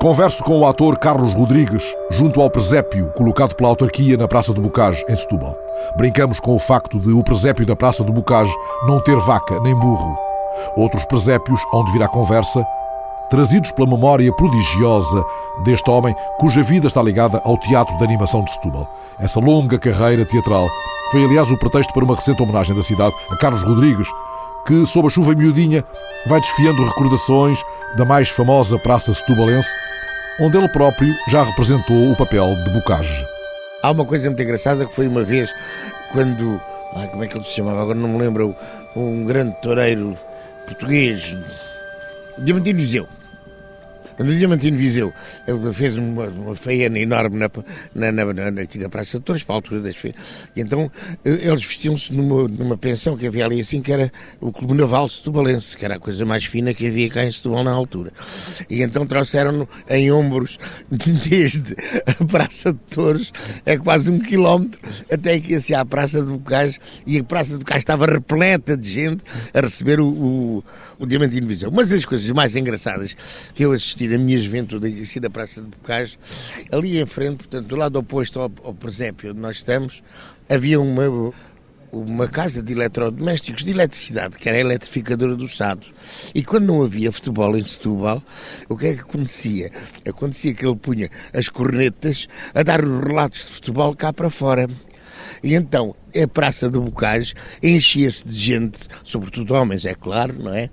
Converso com o ator Carlos Rodrigues junto ao presépio colocado pela autarquia na Praça do Bocage, em Setúbal. Brincamos com o facto de o presépio da Praça do Bocage não ter vaca nem burro. Outros presépios onde virá conversa, trazidos pela memória prodigiosa deste homem cuja vida está ligada ao Teatro de Animação de Setúbal. Essa longa carreira teatral foi, aliás, o pretexto para uma recente homenagem da cidade a Carlos Rodrigues, que, sob a chuva miudinha, vai desfiando recordações da mais famosa praça setubalense, onde ele próprio já representou o papel de Bocage. Há uma coisa muito engraçada que foi uma vez quando. Ai, como é que ele se chamava? Agora não me lembro. Um grande toureiro português, Diamantino Viseu Diamantino Viseu, fez uma, uma feiana enorme na, na, na, na, aqui na Praça de Torres, para a altura das feiras. E então eh, eles vestiam-se numa, numa pensão que havia ali assim, que era o Clube Naval Setubalense, que era a coisa mais fina que havia cá em Setúbal na altura. E então trouxeram-no em ombros desde a Praça de Torres, é quase um quilómetro, até que assim à Praça de Bocais, e a Praça de Bocais estava repleta de gente a receber o, o Diamantino Viseu. Uma das coisas mais engraçadas que eu assisti da minha juventude aqui da Praça de Bocage, ali em frente, portanto, do lado oposto ao, ao presépio onde nós estamos, havia uma, uma casa de eletrodomésticos de eletricidade, que era a eletrificadora do Sado. E quando não havia futebol em Setúbal, o que é que acontecia? Acontecia que ele punha as cornetas a dar os relatos de futebol cá para fora. E então a Praça do Bocage enchia-se de gente, sobretudo homens, é claro, não é?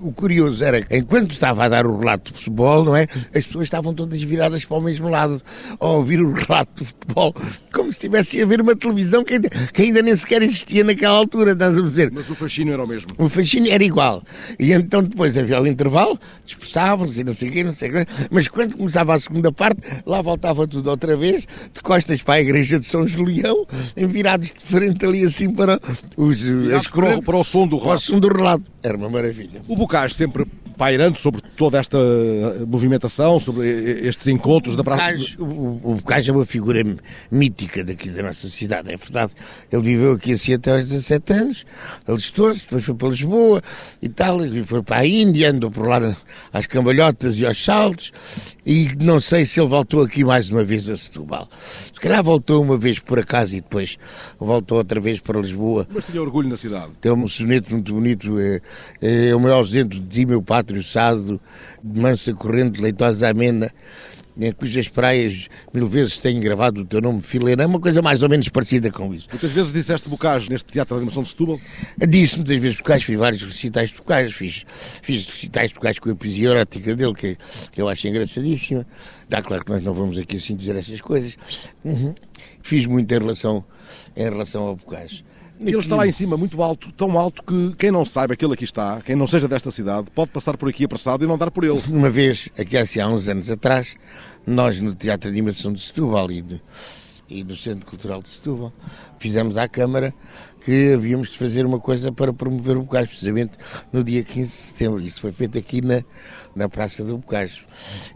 O curioso era que, enquanto estava a dar o relato de futebol, não é? As pessoas estavam todas viradas para o mesmo lado, a ouvir o relato de futebol, como se estivessem a ver uma televisão que ainda, que ainda nem sequer existia naquela altura, estás a dizer? Mas o fascínio era o mesmo. O fascínio era igual. E então depois havia o intervalo, dispersavam-se e não sei o quê, não sei o quê, mas quando começava a segunda parte, lá voltava tudo outra vez, de costas para a igreja de São Julião, virados de frente ali assim para os as para, o, para o som do relato. Som do relato. Era uma maravilha. O Bocage sempre pairando sobre toda esta movimentação, sobre estes encontros da praça. O, o, o Bocage é uma figura mítica daqui da nossa cidade, é verdade. Ele viveu aqui assim até aos 17 anos, alistou-se, depois foi para Lisboa e tal, e foi para a Índia, andou por lá às cambalhotas e aos saltos, e não sei se ele voltou aqui mais uma vez a Setúbal. Se calhar voltou uma vez por acaso e depois voltou outra vez para Lisboa. Mas tinha orgulho na cidade. Tem um soneto muito bonito, é, é o meu ausente de meu pátrio sado, de mansa corrente, leitosa amena, em cujas praias mil vezes tenho gravado o teu nome, Filena, é uma coisa mais ou menos parecida com isso. Muitas vezes disseste bocage neste Teatro de Animação de Setúbal? Disse muitas vezes bocage, fiz vários recitais de bocage, fiz, fiz recitais de bocage com a poesia erótica dele, que, que eu acho engraçadíssima. Dá claro que nós não vamos aqui assim dizer essas coisas. Uhum. Fiz muito em relação, em relação ao bocage. Ele está lá em cima, muito alto, tão alto que quem não saiba que ele aqui está, quem não seja desta cidade, pode passar por aqui apressado e não dar por ele. Uma vez, aqui assim, há uns anos atrás, nós no Teatro de Animação de Setúbal e, de, e no Centro Cultural de Setúbal, fizemos à Câmara que havíamos de fazer uma coisa para promover o Bocage, precisamente no dia 15 de setembro. Isso foi feito aqui na, na Praça do Bocage.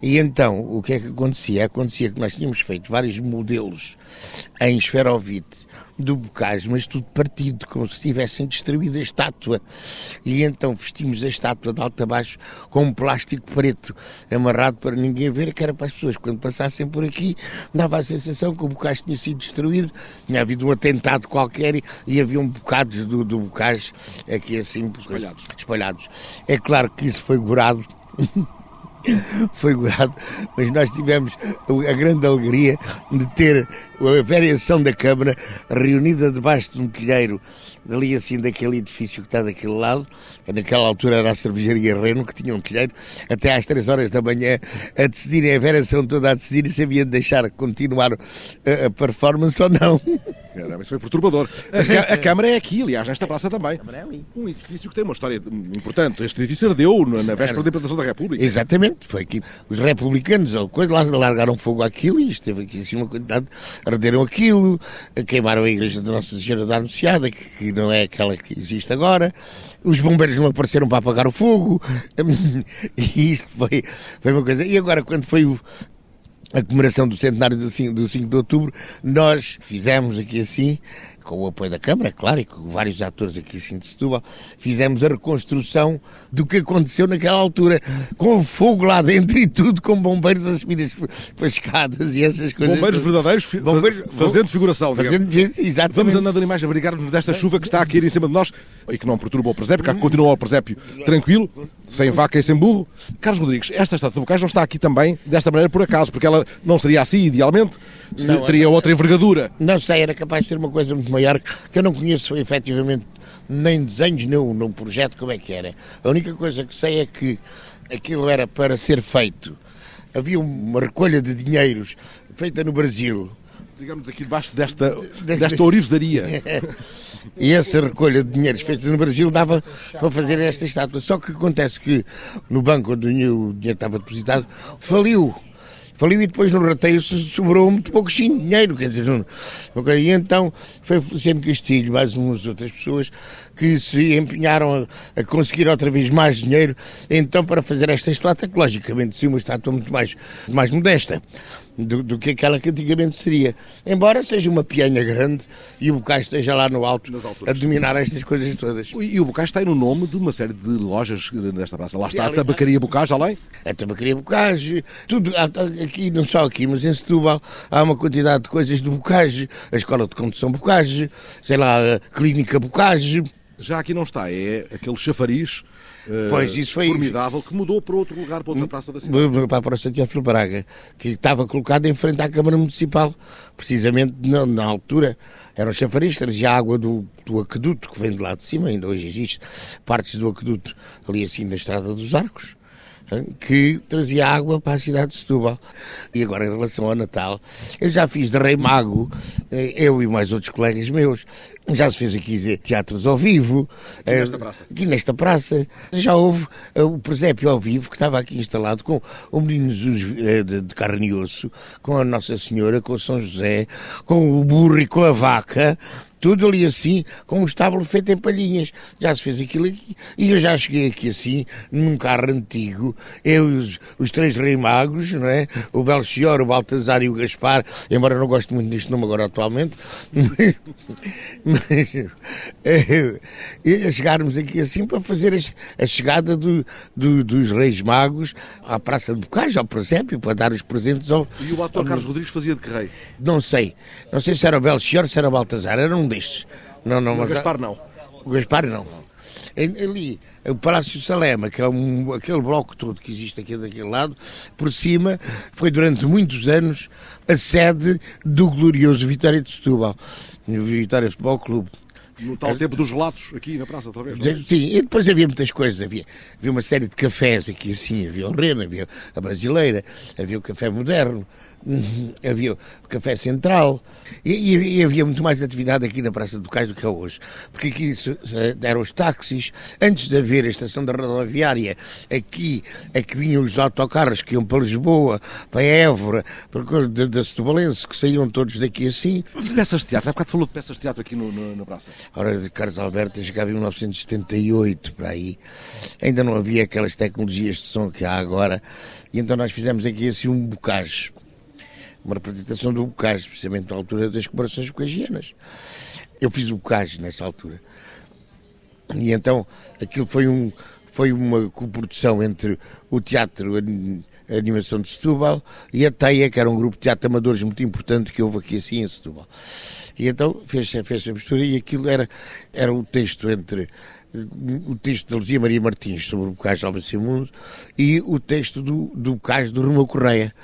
E então, o que é que acontecia? Acontecia que nós tínhamos feito vários modelos em esferovite do Bocage, mas tudo partido, como se tivessem destruído a estátua. E então vestimos a estátua de alto a baixo com um plástico preto amarrado para ninguém ver, que era para as pessoas, quando passassem por aqui, dava a sensação que o Bocage tinha sido destruído, tinha havido um atentado qualquer e, e haviam bocados do, do Bocage aqui assim espalhados. espalhados. É claro que isso foi gorado. foi curado, mas nós tivemos a grande alegria de ter a variação da Câmara reunida debaixo de um telheiro, dali assim daquele edifício que está daquele lado, naquela altura era a cervejaria Reno, que tinha um telheiro, até às três horas da manhã, a decidirem, a variação toda a decidir se havia de deixar continuar a, a performance ou não. Caramba, isso foi perturbador. A, a, Câmara é aqui, aliás, nesta praça também. É um edifício que tem uma história importante. Este edifício ardeu na véspera da implantação da República. Exatamente, foi aqui. Os republicanos, coisa, lá largaram fogo àquilo e esteve aqui assim uma quantidade, arderam aquilo, queimaram a igreja da Nossa Senhora da Anunciada, que, que não é aquela que existe agora. Os bombeiros não apareceram para apagar o fogo. E isto foi, foi uma coisa. E agora, quando foi o, a comemoração do centenário do 5, do 5 de outubro, nós fizemos aqui assim, com o apoio da Câmara, é claro, e com vários atores aqui assim de Setúbal, fizemos a reconstrução do que aconteceu naquela altura, com fogo lá dentro e tudo, com bombeiros a subir as, as escadas e essas coisas. Bombeiros verdadeiros, fi bombeiros, fazendo figuração. Fazendo, exatamente. Vamos andando em imagem, abrigar-nos desta chuva que está a cair em cima de nós e que não perturba o presépio, que continua o presépio tranquilo, sem vaca e sem burro. Carlos Rodrigues, esta estátua do Bocage não está aqui também desta maneira por acaso, porque ela não seria assim idealmente, não, teria outra envergadura. Não sei, era capaz de ser uma coisa muito maior, que eu não conheço efetivamente nem desenhos, nem no projeto como é que era. A única coisa que sei é que aquilo era para ser feito. Havia uma recolha de dinheiros feita no Brasil. Digamos aqui debaixo desta, desta orivesaria. e essa recolha de dinheiros feita no Brasil dava para fazer esta estátua. Só que acontece que no banco onde o dinheiro estava depositado faliu faliu e depois no rateio sobrou muito pouco dinheiro, quer dizer, não, okay, e então foi sempre Castilho, mais umas outras pessoas que se empenharam a, a, conseguir outra vez mais dinheiro, então para fazer esta estátua, que logicamente sim, uma estátua muito mais, mais modesta do, do, que aquela que antigamente seria. Embora seja uma pianha grande e o Bocage esteja lá no alto a dominar estas coisas todas. E, e o Bocage tem no nome de uma série de lojas nesta praça. Lá está a tabacaria Bocage, além? A tabacaria Bocage, tudo, aqui, não só aqui, mas em Setúbal, há uma quantidade de coisas do Bocage, a Escola de Condução Bocage, sei lá, a Clínica Bocage, já aqui não está, é aquele chafariz uh, pois, isso foi... formidável que mudou para outro lugar, para outra praça da cidade. Para a Praça de Teófilo Braga, que estava colocado em frente à Câmara Municipal, precisamente na, na altura. Eram chafariz, trazia água do, do aqueduto, que vem de lá de cima, ainda hoje existe partes do aqueduto ali assim na Estrada dos Arcos que trazia água para a cidade de Setúbal. E agora, em relação ao Natal, eu já fiz de Rei Mago, eh, eu e mais outros colegas meus. Já se fez aqui teatros ao vivo. Aqui nesta praça. Aqui nesta praça. Já houve eh, o presépio ao vivo, que estava aqui instalado com o Menino Jesus eh, de carne e osso, com a Nossa Senhora, com o São José, com o burro e com a vaca tudo ali assim, com um estábulo feito em palhinhas. Já se fez aquilo aqui. E eu já cheguei aqui assim, num carro antigo, eu e os, os três rei magos, não é? O Belchior, o Baltazar e o Gaspar, embora eu não goste muito deste nome agora atualmente, mas, mas é, chegarmos aqui assim para fazer a, a chegada do, do, dos reis magos à Praça de Bocage, ao presépio, para dar os presentes ao... E o ator ao... Carlos Rodrigues fazia de que rei? Não sei. Não sei se era o Belchior, se era o Baltazar, era um destes. Não, não, o Gaspar não. O Gaspar não. Ali, o Palácio Salema, que é um, aquele bloco todo que existe aqui daquele lado, por cima, foi durante muitos anos a sede do glorioso Vitória de Setúbal, o Vitória Futebol Clube. No tal tempo dos relatos, aqui na praça, talvez. Não? É? Sim, e depois havia muitas coisas. Havia, havia uma série de cafés aqui assim. Havia o Rena, havia a Brasileira, havia o Café Moderno. Havia o Café Central e, e, havia muito mais atividade aqui na Praça do Cais do que é hoje, porque aqui eram os táxis, antes de haver a estação da rodoviária, aqui é que vinham os autocarros que iam para Lisboa, para Évora, para, da, da Setubalense, que saíam todos daqui assim. E peças de teatro? Há bocado falou de peças de teatro aqui no, no, na Praça. Ora, de Carlos Alberto chegava em 1978, para aí. Ainda não havia aquelas tecnologias de som que há agora, e então nós fizemos aqui assim um bocage uma representação do Bocage, precisamente na altura das comemorações bocagianas. Eu fiz o Bocage nessa altura. E então aquilo foi, um, foi uma coprodução entre o teatro, a animação de Setúbal e a Teia, que era um grupo de teatro amadores muito importante que houve aqui assim em Setúbal. E então fez-se fez a mistura e aquilo era, era o texto entre o texto da Luzia Maria Martins sobre o Bocage de Albacimundo e o texto do, do Bocage do Romeu Correia.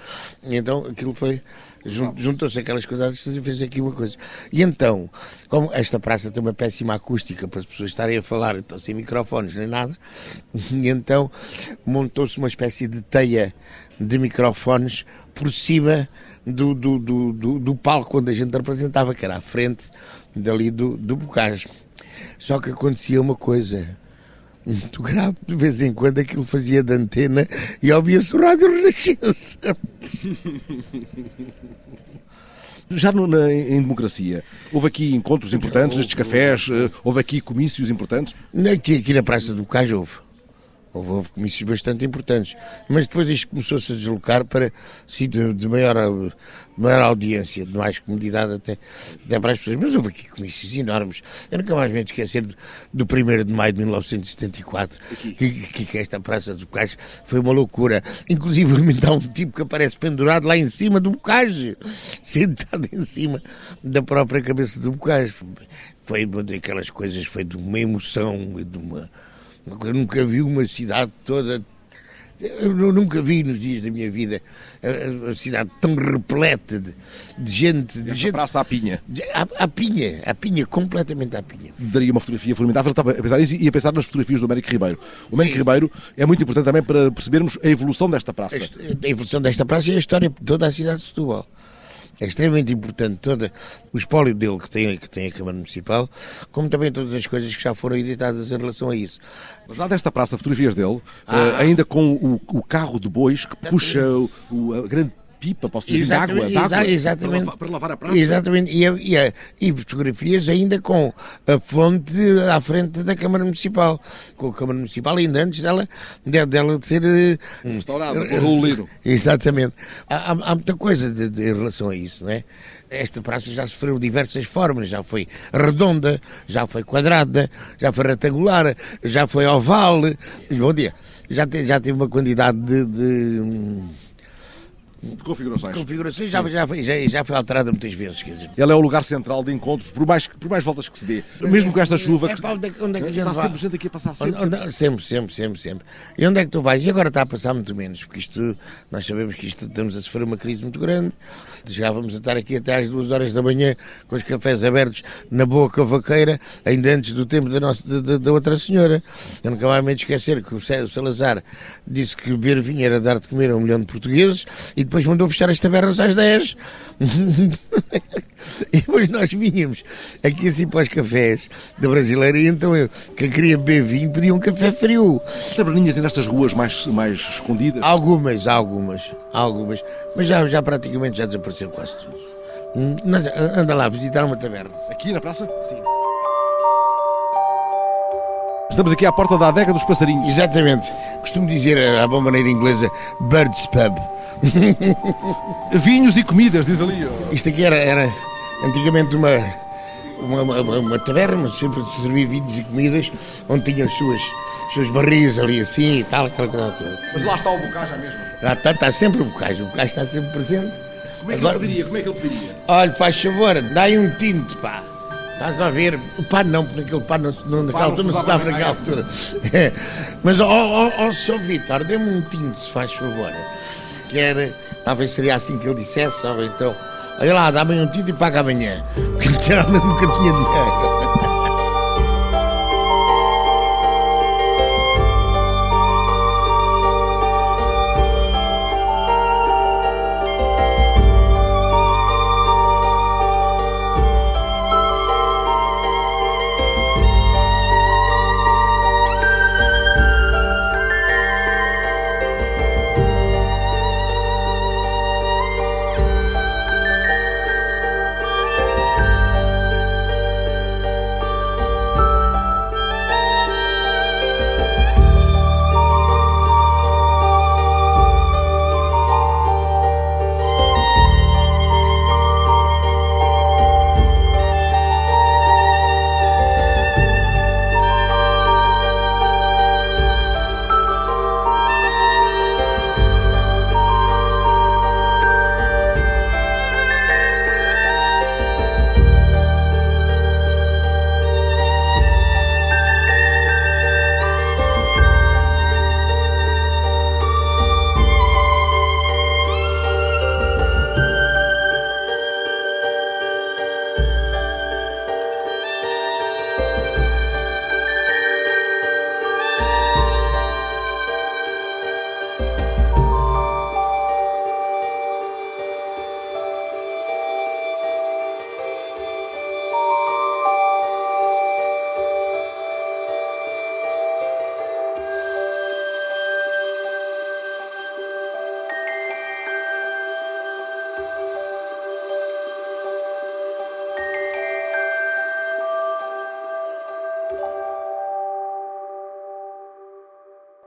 E então aquilo foi. Juntou-se aquelas coisas e fez aqui uma coisa. E então, como esta praça tem uma péssima acústica para as pessoas estarem a falar, então sem microfones nem nada, e então montou-se uma espécie de teia de microfones por cima do, do, do, do, do palco onde a gente representava, que era à frente dali do, do Bocage. Só que acontecia uma coisa muito grave, de vez em quando aquilo fazia de antena e ouvia-se o rádio Renascença. Já no, na, em democracia, houve aqui encontros importantes nestes cafés, uh, houve aqui comícios importantes? Aqui, aqui na Praça do Cais houve. Houve, houve comícios bastante importantes. Mas depois isto começou-se a deslocar para sítios de maior, maior audiência, de mais comodidade até, até para as pessoas. Mas houve aqui comícios enormes. Eu nunca mais me esquecer do, do 1 de maio de 1974, que, que, que, esta Praça do Bocage foi uma loucura. Inclusive, há um tipo que aparece pendurado lá em cima do Bocage, sentado em cima da própria cabeça do Bocage. Foi uma daquelas coisas, foi de uma emoção, de uma eu nunca vi uma cidade toda. Eu nunca vi nos dias da minha vida a, a cidade tão repleta de, de gente. De gente, praça à pinha. À, à, pinha, à pinha, completamente à pinha. Daria uma fotografia formidável. Estava a pensar e a pensar nas fotografias do Américo Ribeiro. O Américo Ribeiro é muito importante também para percebermos a evolução desta praça. A, a evolução desta praça e a história de toda a cidade de Setúbal é extremamente importante todo o espólio dele que tem, que tem a Câmara Municipal, como também todas as coisas que já foram editadas em relação a isso. Mas há desta praça fotografias dele, ah. uh, ainda com o, o, carro de bois que puxa o, a grande pipa, posso dizer, de água, de água exatamente, para, para, lavar a praça. Exatamente, e, e, e, fotografias ainda com a fonte à frente da Câmara Municipal, com a Câmara Municipal ainda antes dela, dela ser... Eh, Restaurada, uh, o Liro. Exatamente. Há, há, muita coisa de, de, em relação a isso, não é? Esta praça já sofreu diversas formas, já foi redonda, já foi quadrada, já foi retangular, já foi oval, bom dia, já, te, já teve uma quantidade de, de de configurações. Configurações já, já, foi, já, já foi alterada muitas vezes. Quer dizer. Ele é o lugar central de encontros, por mais, por mais voltas que se dê. Mesmo com esta chuva. É, onde, é, onde é que a gente está sempre gente aqui a passar. Sempre onde, sempre, sempre, sempre, sempre. E onde é que tu vais? E agora está a passar muito menos, porque isto, nós sabemos que isto, estamos a sofrer uma crise muito grande. Já vamos a estar aqui até às duas horas da manhã com os cafés abertos na boa cavaqueira, ainda antes do tempo da, nossa, da, da outra senhora. Eu nunca mais me esquecer que o Salazar disse que beber vinho era dar de comer a um milhão de portugueses e depois mandou fechar as tabernas às 10. e depois nós vinhamos aqui assim para os cafés da brasileira e então eu, que queria beber vinho, pedia um café frio. Taberninhas nestas ruas mais, mais escondidas? Algumas, algumas, algumas. Mas já, já praticamente já desapareceu quase tudo. Mas anda lá, visitar uma taberna. Aqui na praça? Sim. Estamos aqui à porta da adega dos passarinhos. Exatamente. Costumo dizer, à boa maneira inglesa, Birds Pub. Vinhos e comidas, diz ali. Isto aqui era, era antigamente uma, uma, uma, uma taberna, sempre se servia vinhos e comidas, onde tinham as suas, as suas barris ali assim e tal, aquela coisa toda. Mas lá está o bocage mesmo? Lá está, está sempre o bocage, o bocage está sempre presente. Como é que Agora, ele pediria? Como é que ele pediria? Olha, faz favor, dá-lhe um tinto, pá. Estás a ver? O pá não, porque aquele pá não, não, naquela altura não se dava naquela altura. Mas, ó, ó, ó, Sr. Vitor, dê-me um tinto, se faz favor que era, talvez seria assim que ele dissesse, ou então, olha lá, dá-me um tinto e paga amanhã, porque literalmente nunca tinha dinheiro.